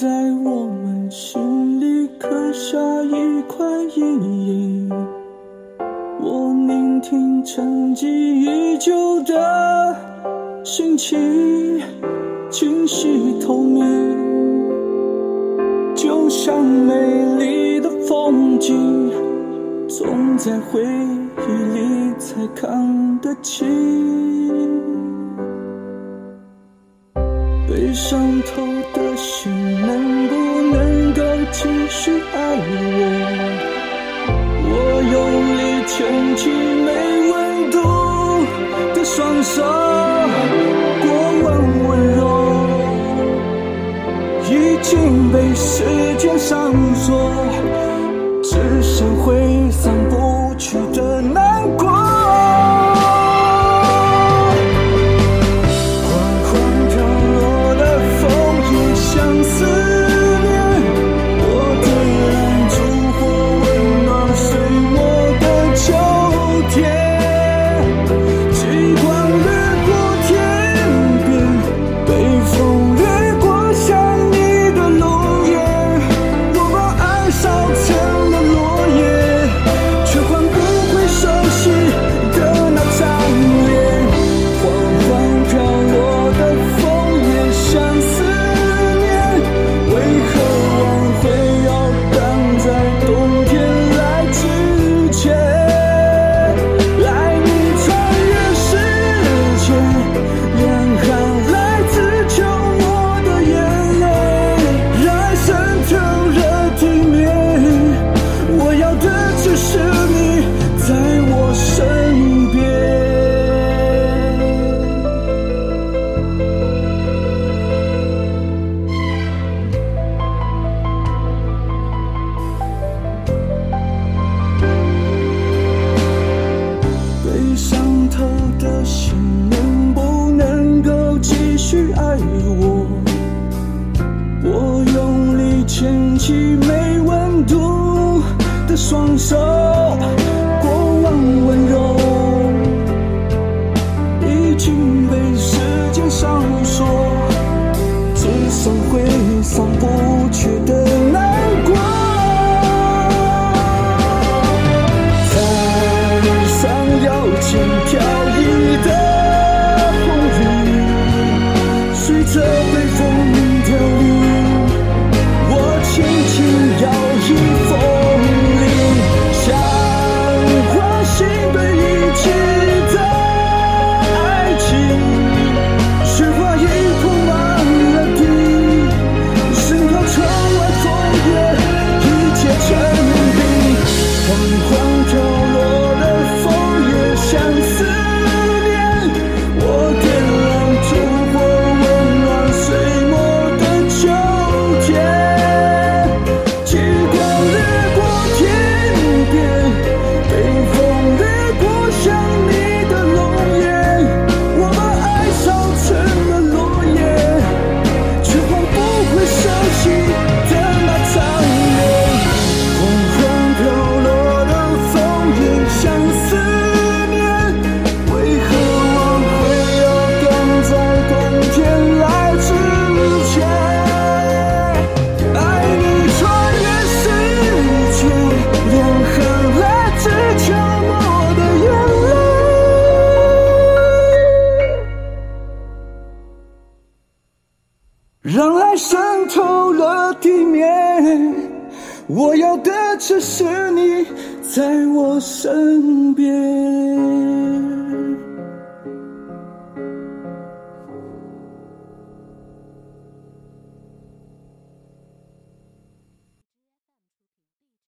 在我们心里刻下一块阴影。我聆听沉寂已久的心情清晰透明就像美丽的风景总在回忆里才看得清。悲伤透的心能不能够继续爱我我用力牵起没温度的双手过往温柔已经被时间上锁。双手。我要的只是你在我身边。